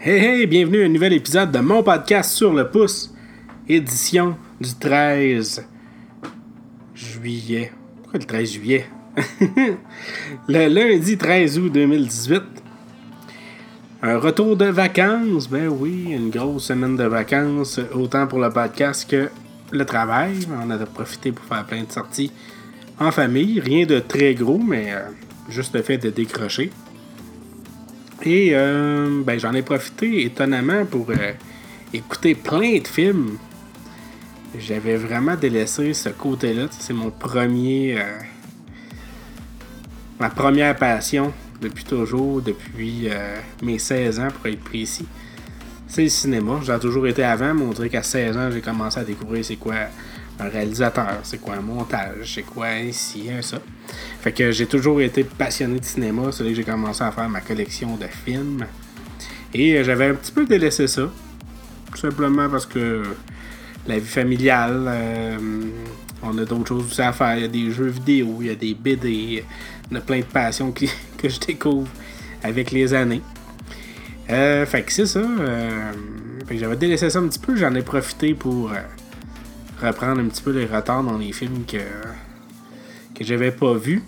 Hey hey, bienvenue à un nouvel épisode de mon podcast sur le pouce, édition du 13 juillet. Pourquoi le 13 juillet? le lundi 13 août 2018. Un retour de vacances, ben oui, une grosse semaine de vacances, autant pour le podcast que le travail. On a profité pour faire plein de sorties en famille. Rien de très gros, mais euh, juste le fait de décrocher. Et euh, ben, j'en ai profité étonnamment pour euh, écouter plein de films. J'avais vraiment délaissé ce côté-là. C'est mon premier. Euh, ma première passion depuis toujours, depuis mes 16 ans pour être précis. C'est le cinéma. J'ai toujours été avant, mais on dirait qu'à 16 ans, j'ai commencé à découvrir c'est quoi un réalisateur, c'est quoi un montage, c'est quoi ici, un ça. Fait que j'ai toujours été passionné de cinéma, c'est là que j'ai commencé à faire ma collection de films. Et euh, j'avais un petit peu délaissé ça. Tout simplement parce que la vie familiale, euh, on a d'autres choses aussi à faire. Il y a des jeux vidéo, il y a des BD, il y a plein de passions que je découvre avec les années. Euh, fait que c'est ça. j'avais délaissé ça un petit peu, j'en ai profité pour reprendre un petit peu les retards dans les films que, que j'avais pas vus.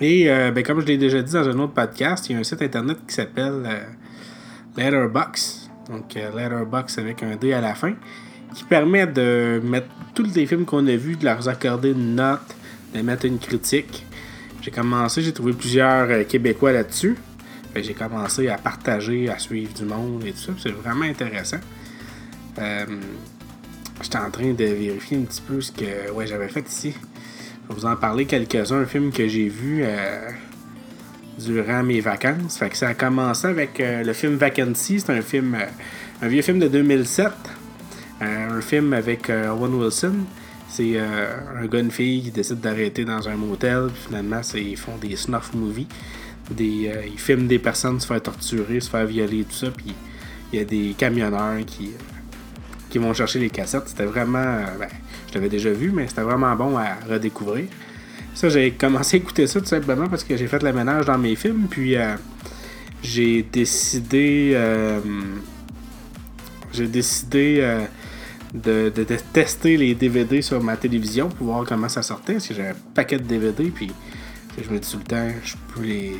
Et euh, ben, comme je l'ai déjà dit dans un autre podcast, il y a un site internet qui s'appelle euh, Letterbox. Donc euh, Letterbox avec un D à la fin. Qui permet de mettre tous les films qu'on a vus, de leur accorder une note, de mettre une critique. J'ai commencé, j'ai trouvé plusieurs Québécois là-dessus. J'ai commencé à partager, à suivre du monde et tout ça. C'est vraiment intéressant. J'étais en train de vérifier un petit peu ce que ouais, j'avais fait ici. Je vais vous en parler quelques-uns, un film que j'ai vu euh, durant mes vacances. Fait que ça a commencé avec euh, le film Vacancy. C'est un film, euh, un vieux film de 2007. un film avec Owen Wilson. C'est un gars, une fille qui décide d'arrêter dans un motel. finalement, ils font des snuff movies. Des, ils filment des personnes se faire torturer, se faire violer, tout ça. Puis il y a des camionneurs qui qui vont chercher les cassettes. C'était vraiment. Euh, ben, je l'avais déjà vu, mais c'était vraiment bon à redécouvrir. Ça, j'ai commencé à écouter ça tout simplement parce que j'ai fait le ménage dans mes films. Puis euh, j'ai décidé. Euh, j'ai décidé de, tester les DVD sur ma télévision pour voir comment ça sortait. Parce que j'ai un paquet de DVD. Puis je me dis tout le temps, je peux les.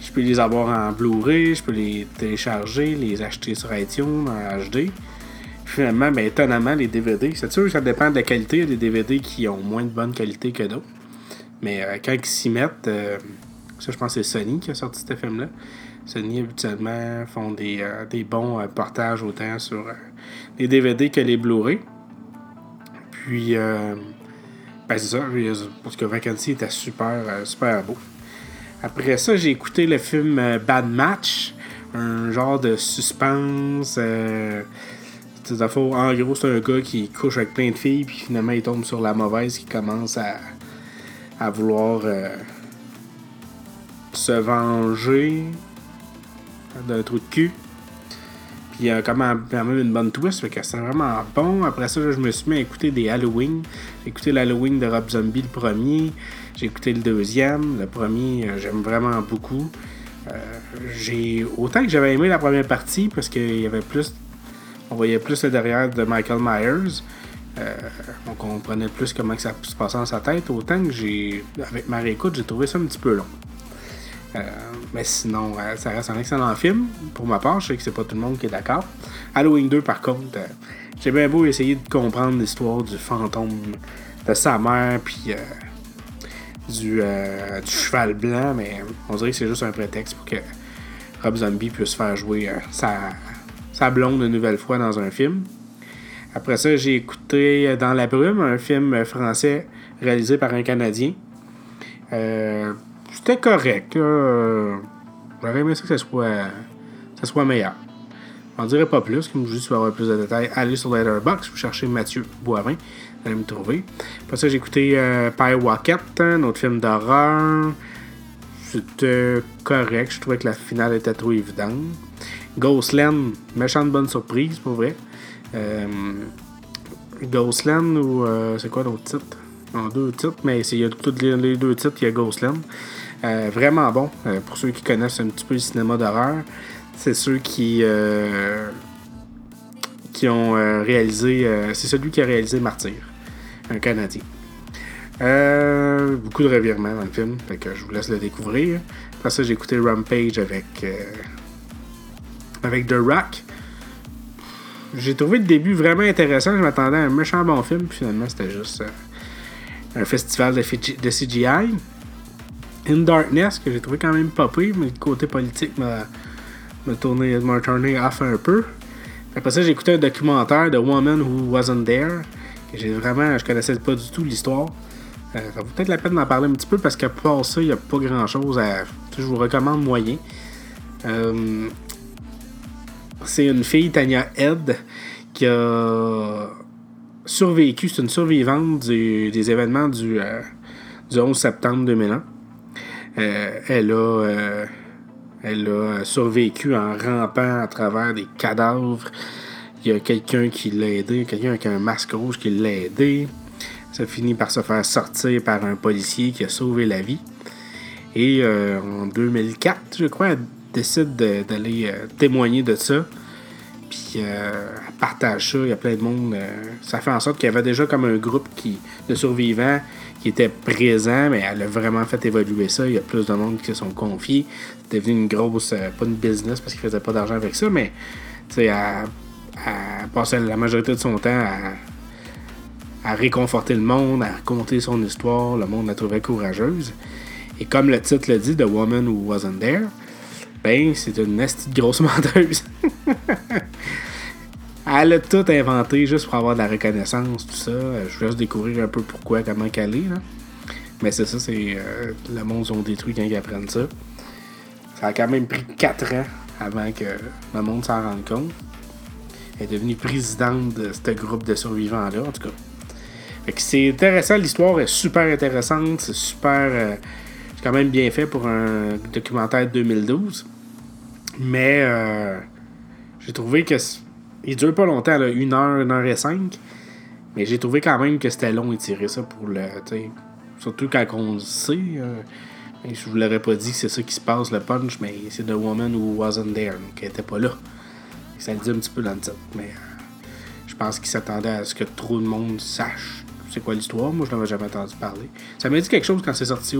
Je peux les avoir en Blu-ray, je peux les télécharger, les acheter sur iTunes en HD finalement, ben, étonnamment, les DVD, c'est sûr que ça dépend de la qualité. Il y a des DVD qui ont moins de bonne qualité que d'autres. Mais euh, quand ils s'y mettent, euh, ça, je pense que c'est Sony qui a sorti ce film-là. Sony, habituellement, font des, euh, bons portages autant sur les DVD que les Blu-ray. Puis, ben, c'est ça, parce que Vacancy était super, super beau. Après ça, j'ai écouté le film Bad Match, un genre de suspense en gros, c'est un gars qui couche avec plein de filles, puis finalement, il tombe sur la mauvaise qui commence à, à vouloir euh, se venger d'un trou de cul. Puis il y a quand même, une bonne twist, fait que c'est vraiment bon. Après ça, je me suis mis à écouter des Halloween. J'ai écouté l'Halloween de Rob Zombie le premier. J'ai écouté le deuxième. Le premier, euh, j'aime vraiment beaucoup. Euh, j'ai autant que j'avais aimé la première partie parce qu'il y avait plus on voyait plus le derrière de Michael Myers. Euh, on comprenait plus comment ça se passait dans sa tête. Autant que j'ai, avec ma réécoute, j'ai trouvé ça un petit peu long. Euh, mais sinon, euh, ça reste un excellent film. Pour ma part, je sais que c'est pas tout le monde qui est d'accord. Halloween 2, par contre, j'ai bien beau essayer de comprendre l'histoire du fantôme de sa mère, puis du, du, cheval blanc, mais on dirait que c'est juste un prétexte pour que Rob Zombie puisse faire jouer sa, sa blonde une nouvelle fois dans un film. Après ça, j'ai écouté Dans la brume, un film français réalisé par un Canadien. Euh, c'était correct. J'aurais aimé ça que ça soit, ça soit meilleur. On dirait pas plus, comme je dis, vous avoir plus de détails, allez sur Letterboxd, vous cherchez Mathieu Boivin, vous allez me trouver. Après ça, j'ai écouté euh, Pie un autre film d'horreur. C'était correct, je trouvais que la finale était trop évidente. Ghostland, méchante bonne surprise, pour vrai. Euh, Ghostland ou euh, c'est quoi l'autre titre? Non, deux titres, mais il y a tous les, deux titres, il y a Ghostland. Euh, vraiment bon, pour ceux qui connaissent un petit peu le cinéma d'horreur. C'est ceux qui. qui ont réalisé. c'est celui qui a réalisé Martyr, un Canadien. beaucoup de revirements dans le film, fait que je vous laisse le découvrir. Après ça, j'ai écouté Rampage avec, avec The Rock. J'ai trouvé le début vraiment intéressant. Je m'attendais à un méchant bon film, puis finalement, c'était juste euh, un festival de, CGI. In Darkness, que j'ai trouvé quand même pas mais le côté politique m'a tourné, tourné off un peu. Après ça, j'ai écouté un documentaire de Woman Who Wasn't There. Que j'ai vraiment, je connaissais pas du tout l'histoire. Euh, ça vaut peut-être la peine d'en parler un petit peu parce que pour ça, il n'y a pas grand chose à. Je vous recommande moyen. Euh, c'est une fille, Tania Head, qui a survécu. C'est une survivante des événements du, 11 euh, septembre 2001. Euh, elle a. Euh, elle a survécu en rampant à travers des cadavres. Il y a quelqu'un qui l'a aidé, quelqu'un avec un masque rouge qui l'a aidé. Ça finit par se faire sortir par un policier qui a sauvé la vie. Et en 2004, je crois, décide d'aller témoigner de ça. Puis euh, elle partage ça, il y a plein de monde. Euh, ça fait en sorte qu'il y avait déjà comme un groupe de survivants qui était présent, mais elle a vraiment fait évoluer ça. Il y a plus de monde qui se sont confiés. C'est devenu une grosse, euh, pas une business parce qu'il faisait pas d'argent avec ça, mais elle, elle passait la majorité de son temps à réconforter le monde, à raconter son histoire. Le monde la trouvait courageuse. Et comme le titre le dit, The Woman Who Wasn't There, ben, c'est une nasty grosse menteuse. elle a tout inventé juste pour avoir de la reconnaissance, tout ça. Je vais juste découvrir un peu pourquoi, comment qu'elle est. Là. Mais c'est ça, c'est euh, le monde ont détruit quand ils apprennent ça. Ça a quand même pris 4 ans avant que le monde s'en rende compte. Elle est devenue présidente de ce groupe de survivants-là, en tout cas. c'est intéressant, l'histoire est super intéressante, c'est super. Euh, c'est quand même bien fait pour un documentaire de 2012. Mais euh, j'ai trouvé que. Il dure pas longtemps, là, une heure, une heure et cinq. Mais j'ai trouvé quand même que c'était long étirer ça pour le. Surtout quand on le sait. Euh, je vous l'aurais pas dit que c'est ça qui se passe, le punch, mais c'est The Woman Who Wasn't There, donc elle était pas là. Ça le dit un petit peu dans le titre. Mais euh, je pense qu'il s'attendait à ce que trop de monde sache c'est quoi l'histoire. Moi, je n'avais jamais entendu parler. Ça m'a dit quelque chose quand c'est sorti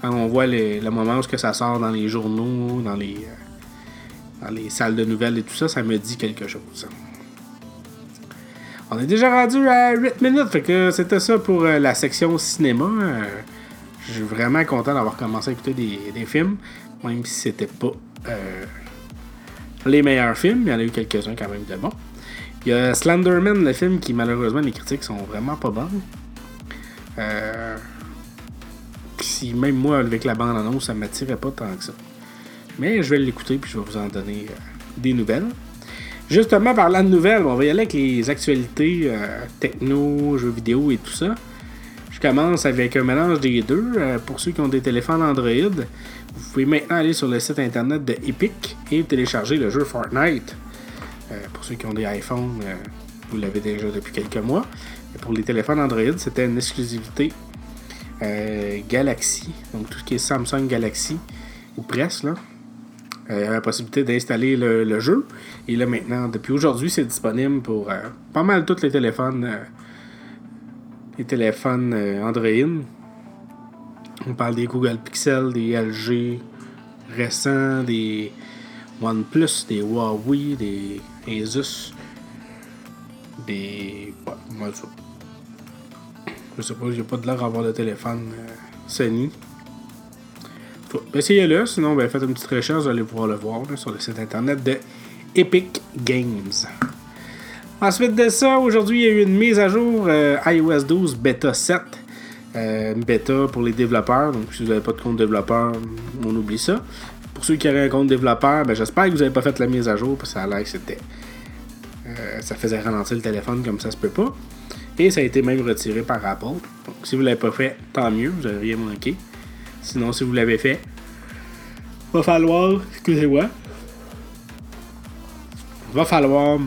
Quand on voit le moment où ça sort dans les journaux, dans les. Euh, dans les salles de nouvelles et tout ça, ça me dit quelque chose. On est déjà rendu à 8 minutes, fait que c'était ça pour euh, la section cinéma. Euh, je suis vraiment content d'avoir commencé à écouter des, films, même si c'était pas euh, les meilleurs films, il y en a eu quelques-uns quand même de bons. Il y a Slenderman, le film qui malheureusement les critiques sont vraiment pas bonnes. si même moi avec la bande annonce, ça m'attirait pas tant que ça. Mais je vais l'écouter puis je vais vous en donner euh, des nouvelles. Justement, parlant de nouvelles, on va y aller avec les actualités euh, techno, jeux vidéo et tout ça. Je commence avec un mélange des deux. Euh, pour ceux qui ont des téléphones Android, vous pouvez maintenant aller sur le site internet de Epic et télécharger le jeu Fortnite. pour ceux qui ont des iPhones, vous l'avez déjà depuis quelques mois. pour les téléphones Android, c'était une exclusivité Galaxy, donc tout ce qui est Samsung Galaxy, ou presque là. Euh, il y avait la possibilité d'installer le, jeu. Et là, maintenant, depuis aujourd'hui, c'est disponible pour euh, pas mal tous les téléphones, euh, les téléphones Android. On parle des Google Pixel, des LG récents, des OnePlus, des Huawei, des Asus, des. Ouais, Je sais pas, j'ai pas de l'air d'avoir de téléphone Sony. Essayez-le, sinon ben, faites une petite recherche, vous allez pouvoir le voir sur le site internet de Epic Games. Ensuite de ça, aujourd'hui, il y a eu une mise à jour euh, iOS 12 Beta 7. Euh, bêta pour les développeurs. Donc, si vous n'avez pas de compte développeur, on oublie ça. Pour ceux qui auraient un compte développeur, ben, j'espère que vous n'avez pas fait la mise à jour parce que ça a l'air que c'était. Euh, ça faisait ralentir le téléphone comme ça se peut pas. Et ça a été même retiré par Apple. Donc, si vous ne l'avez pas fait, tant mieux, vous n'avez rien manqué. Sinon, si vous l'avez fait, va falloir, excusez-moi, va falloir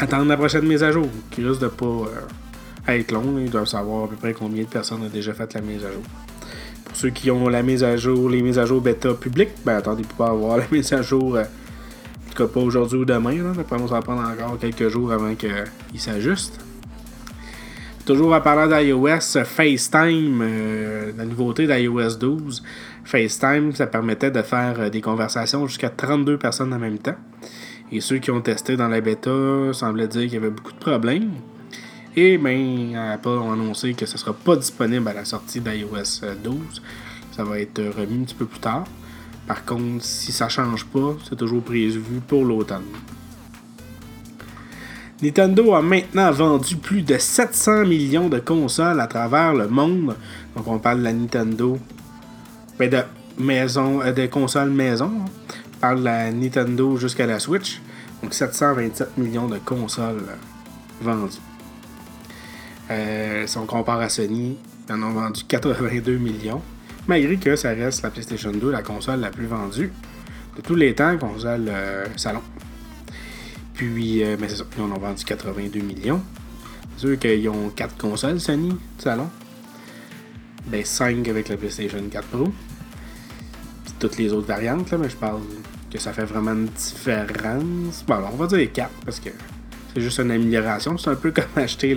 attendre la prochaine mise à jour, qui risque de pas euh, être long. Ils doivent savoir à peu près combien de personnes ont déjà fait la mise à jour. Pour ceux qui ont la mise à jour, les mises à jour bêta publiques, ben attendez pour avoir la mise à jour euh, tout cas, pas aujourd'hui ou demain. Là. D'après moi, ça va prendre encore quelques jours avant qu'il s'ajuste. Toujours en parlant d'iOS, FaceTime, euh, la nouveauté d'iOS 12. FaceTime, ça permettait de faire euh, des conversations jusqu'à 32 personnes en même temps. Et ceux qui ont testé dans la bêta semblaient dire qu'il y avait beaucoup de problèmes. Et bien, Apple a annoncé que ce ne sera pas disponible à la sortie d'iOS 12. Ça va être remis un petit peu plus tard. Par contre, si ça change pas, c'est toujours prévu pour l'automne. Nintendo a maintenant vendu plus de 700 millions de consoles à travers le monde. Donc on parle de la Nintendo, ben de maison, euh, consoles maison. Hein. On parle de la Nintendo jusqu'à la Switch. Donc 727 millions de consoles vendues. Euh, si on compare à Sony, ils en ont vendu 82 millions. Malgré que ça reste la PlayStation 2, la console la plus vendue de tous les temps, console euh, salon. Puis, euh, c'est ça, ils en ont vendu 82 millions. C'est sûr qu'ils ont 4 consoles Sony, salon. Ben, 5 avec la PlayStation 4 Pro. Puis toutes les autres variantes, là, mais je parle que ça fait vraiment une différence. Bon, on va dire 4 parce que c'est juste une amélioration. C'est un peu comme acheter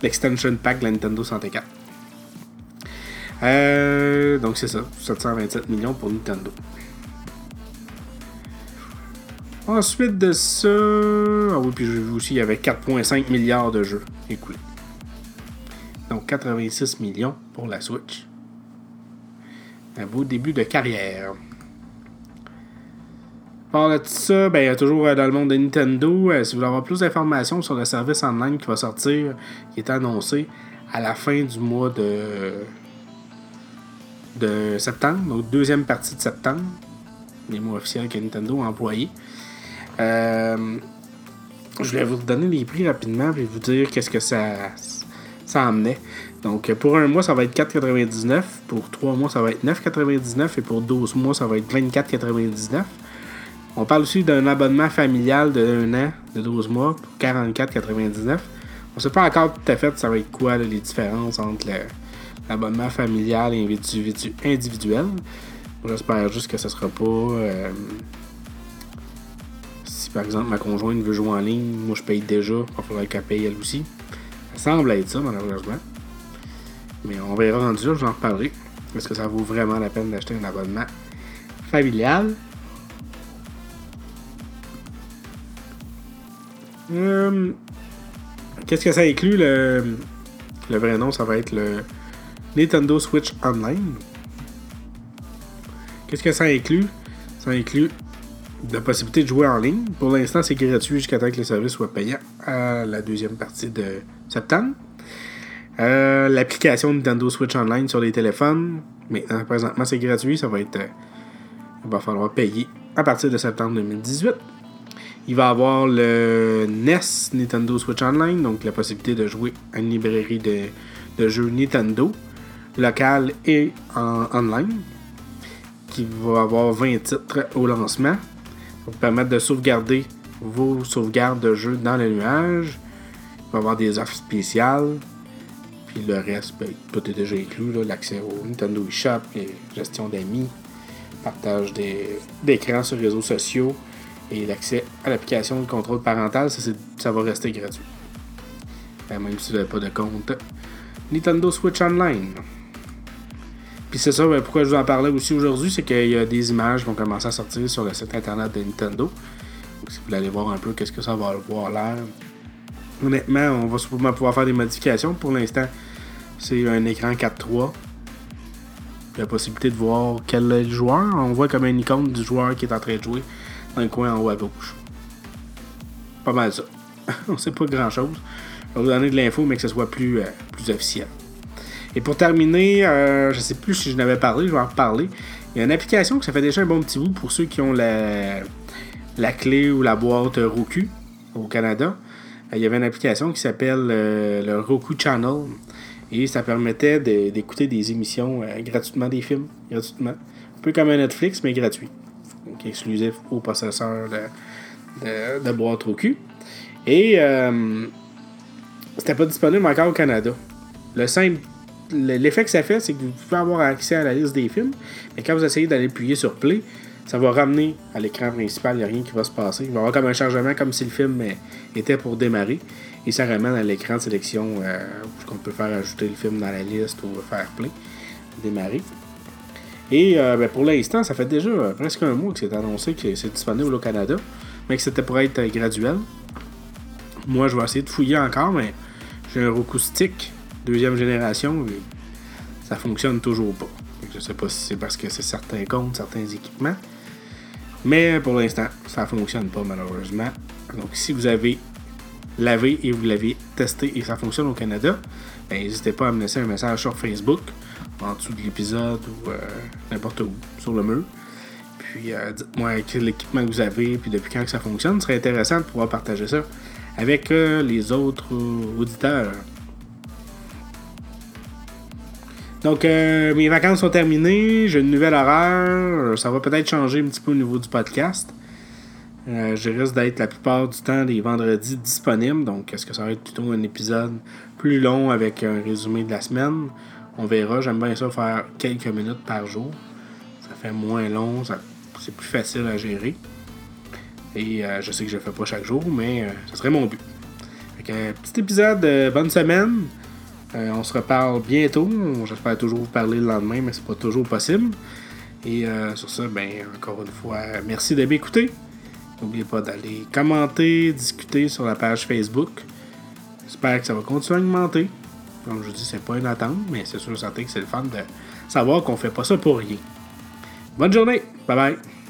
l'extension pack de la Nintendo 64. Euh, donc c'est ça, 727 millions pour Nintendo. Ensuite de ça. Ah oui, puis aussi, il y avait 4,5 milliards de jeux écoulés. Donc 86 millions pour la Switch. Un beau début de carrière. Par de ça, ben, il y a toujours euh, dans le monde de Nintendo, euh, si vous voulez avoir plus d'informations sur le service online qui va sortir, qui est annoncé à la fin du mois de, de septembre, donc deuxième partie de septembre, les mois officiels que Nintendo a employés. Euh, je vais vous donner les prix rapidement et vous dire qu'est-ce que ça, ça amenait. Donc, pour un mois, ça va être 4,99. Pour trois mois, ça va être 9,99. Et pour 12 mois, ça va être 24,99. On parle aussi d'un abonnement familial de 1 an, de 12 mois, pour 44,99. On ne sait pas encore tout à fait ça va être quoi les différences entre l'abonnement familial et individuel. J'espère juste que ce sera pas. Euh, par exemple ma conjointe veut jouer en ligne, moi je paye déjà, il falloir qu'elle paye elle aussi. Ça semble être ça, malheureusement. Mais on verra rendu là, j'en reparlerai. Est-ce que ça vaut vraiment la peine d'acheter un abonnement familial? Euh, qu'est-ce que ça inclut le, le vrai nom, ça va être le Nintendo Switch Online. Qu'est-ce que ça inclut? Ça inclut la possibilité de jouer en ligne. Pour l'instant, c'est gratuit jusqu'à temps que le service soit payant à la deuxième partie de septembre. Euh, l'application Nintendo Switch Online sur les téléphones. Maintenant, présentement, c'est gratuit. Ça va être. Euh, il va falloir payer à partir de septembre 2018. Il va avoir le NES Nintendo Switch Online, donc la possibilité de jouer à une librairie de, de jeux Nintendo, local et en online, qui va avoir 20 titres au lancement vous permettre de sauvegarder vos sauvegardes de jeu dans le nuage. Il va y avoir des offres spéciales. Puis le reste, ben, tout est déjà inclus. L'accès au Nintendo eShop, les gestions d'amis, partage d'écrans sur les réseaux sociaux et l'accès à l'application de contrôle parental, ça, ça va rester gratuit. Ben, même si vous n'avez pas de compte Nintendo Switch Online. Puis c'est ça, pourquoi je vous en parlais aussi aujourd'hui, c'est qu'il y a des images qui vont commencer à sortir sur le site internet de Nintendo. Donc si vous voulez aller voir un peu qu'est-ce que ça va avoir l'air. Honnêtement, on va sûrement pouvoir faire des modifications. Pour l'instant, c'est un écran 4.3. La possibilité de voir quel est le joueur. On voit comme une icône du joueur qui est en train de jouer dans le coin en haut à gauche. Pas mal ça. on sait pas grand chose. Je vais vous donner de l'info, mais que ce soit plus, euh, plus officiel. Et pour terminer, euh, je sais plus si je n'avais parlé, je vais en reparler. Il y a une application que ça fait déjà un bon petit bout pour ceux qui ont la, la clé ou la boîte Roku au Canada. Euh, il y avait une application qui s'appelle euh, le Roku Channel. Et ça permettait d'écouter des émissions gratuitement, des films gratuitement. Un peu comme un Netflix, mais gratuit. Donc exclusif aux possesseurs de, de, boîte Roku. Et c'était pas disponible encore au Canada. Le simple l'effet que ça fait, c'est que vous pouvez avoir accès à la liste des films, mais quand vous essayez d'aller appuyer sur Play, ça va ramener à l'écran principal, il n'y a rien qui va se passer. Il va y avoir comme un chargement, comme si le film était pour démarrer. Et ça ramène à l'écran de sélection euh, où on peut faire ajouter le film dans la liste ou faire play, démarrer. Et euh, ben, pour l'instant, ça fait déjà presque un mois que c'est annoncé que c'est disponible au Canada, mais que c'était pour être graduel. Moi, je vais essayer de fouiller encore, mais j'ai un Roku deuxième génération ça fonctionne toujours pas. Je sais pas si c'est parce que c'est certains comptes, certains équipements. Mais pour l'instant, ça ne fonctionne pas malheureusement. Donc si vous avez lavé et vous l'avez testé et ça fonctionne au Canada, ben, n'hésitez pas à me laisser un message sur Facebook, en dessous de l'épisode ou euh, n'importe où, sur le mur. Puis euh, dites-moi quel équipement que vous avez puis depuis quand que ça fonctionne. Ce serait intéressant de pouvoir partager ça avec euh, les autres auditeurs. Donc, euh, mes vacances sont terminées. J'ai une nouvelle horaire. Ça va peut-être changer un petit peu au niveau du podcast. Euh, je risque d'être la plupart du temps les vendredis disponibles. Donc, est-ce que ça va être plutôt un épisode plus long avec un résumé de la semaine? On verra. J'aime bien ça faire quelques minutes par jour. Ça fait moins long. c'est plus facile à gérer. Et euh, je sais que je le fais pas chaque jour, mais ce serait mon but. Fait petit épisode, bonne semaine. Euh, on se reparle bientôt. J'espère toujours vous parler le lendemain, mais c'est pas toujours possible. Et euh, sur ça, ben, encore une fois, merci de m'écouter. N'oubliez pas d'aller commenter, discuter sur la page Facebook. J'espère que ça va continuer à augmenter. Comme je vous dis, c'est pas une attente, mais c'est sûr certain que c'est le fun de savoir qu'on fait pas ça pour rien. Bonne journée. Bye bye.